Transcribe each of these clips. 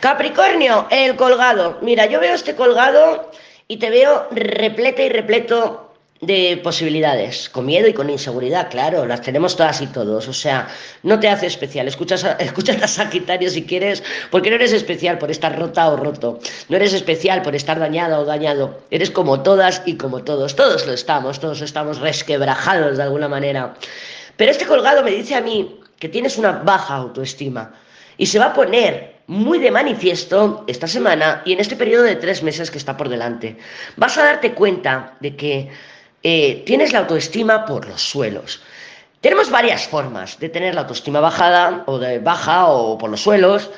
Capricornio, el colgado. Mira, yo veo este colgado y te veo repleta y repleto de posibilidades, con miedo y con inseguridad, claro, las tenemos todas y todos, o sea, no te hace especial, escuchas a, escuchas Sagitario si quieres, porque no eres especial por estar rota o roto, no eres especial por estar dañada o dañado, eres como todas y como todos, todos lo estamos, todos estamos resquebrajados de alguna manera, pero este colgado me dice a mí que tienes una baja autoestima y se va a poner muy de manifiesto esta semana y en este periodo de tres meses que está por delante. Vas a darte cuenta de que eh, tienes la autoestima por los suelos. Tenemos varias formas de tener la autoestima bajada o de baja o por los suelos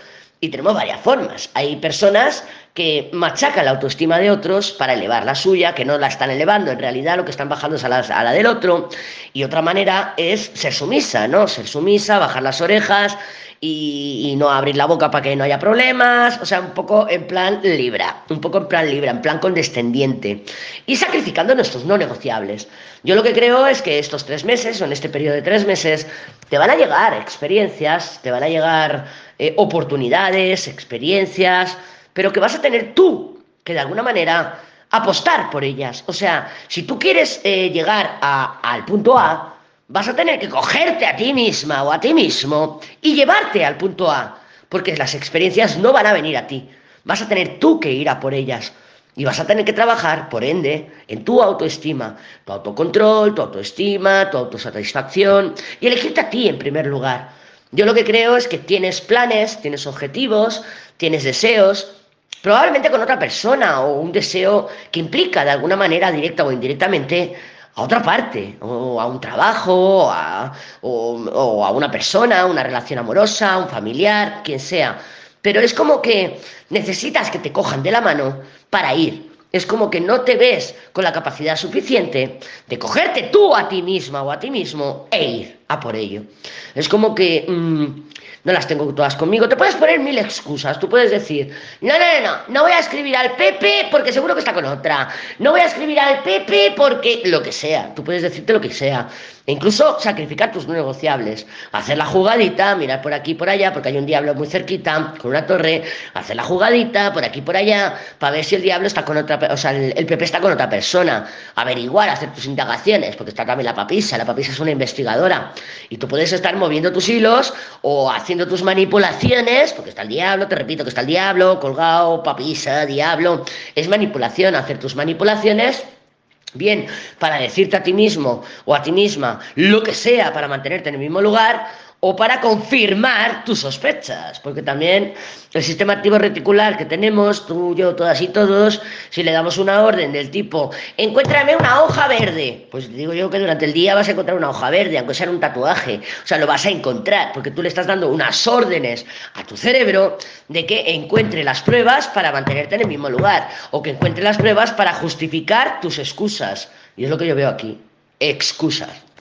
y tenemos varias formas. Hay personas que machacan la autoestima de otros para elevar la suya, que no la están elevando, en realidad lo que están bajando es a la, del otro. Y otra manera es ser sumisa, ¿no? Ser sumisa, bajar las orejas y, no abrir la boca para que no haya problemas, o sea, un poco en plan libra, un poco en plan libra, en plan condescendiente y sacrificando nuestros no negociables. Yo lo que creo es que estos tres meses, o en este periodo de tres meses, te van a llegar experiencias, te van a llegar eh, oportunidades, experiencias, pero que vas a tener tú que de alguna manera apostar por ellas. O sea, si tú quieres eh, llegar al punto A, vas a tener que cogerte a ti misma o a ti mismo y llevarte al punto A, porque las experiencias no van a venir a ti, vas a tener tú que ir a por ellas. Y vas a tener que trabajar, por ende, en tu autoestima, tu autocontrol, tu autoestima, tu autosatisfacción y elegirte a ti en primer lugar. Yo lo que creo es que tienes planes, tienes objetivos, tienes deseos, probablemente con otra persona o un deseo que implica de alguna manera directa o indirectamente a otra parte, o a un trabajo, o, a una persona, una relación amorosa, un familiar, quien sea. Pero es como que necesitas que te cojan de la mano para ir. Es como que no te ves con la capacidad suficiente de cogerte tú a ti misma o a ti mismo e ir a por ello. Es como que mm, no las tengo todas conmigo. Te puedes poner mil excusas. Tú puedes decir, no, no, no, no, no voy a escribir al Pepe porque seguro que está con otra. No voy a escribir al Pepe porque lo que sea. Tú puedes decirte lo que sea. E incluso sacrificar tus negociables. Hacer la jugadita, mirar por aquí y por allá, porque hay un diablo muy cerquita, con una torre. Hacer la jugadita, por aquí y por allá, para ver si el diablo está con otra, o sea, el, el Pepe está con otra persona. Averiguar, hacer tus indagaciones, porque está también la papisa. La papisa es una investigadora. Y tú puedes estar moviendo tus hilos o haciendo tus manipulaciones, porque está el diablo, te repito que está el diablo, colgado, papisa, diablo. Es manipulación, hacer tus manipulaciones bien para decirte a ti mismo o a ti misma lo que sea para mantenerte en el mismo lugar o para confirmar tus sospechas, porque también el sistema activo reticular que tenemos, tú, yo, todas y todos, si le damos una orden del tipo, encuéntrame una hoja verde, pues digo yo que durante el día vas a encontrar una hoja verde, aunque sea un tatuaje, o sea, lo vas a encontrar, porque tú le estás dando unas órdenes a tu cerebro de que encuentre las pruebas para mantenerte en el mismo lugar, o que encuentre las pruebas para justificar tus excusas, y es lo que yo veo aquí, excusas.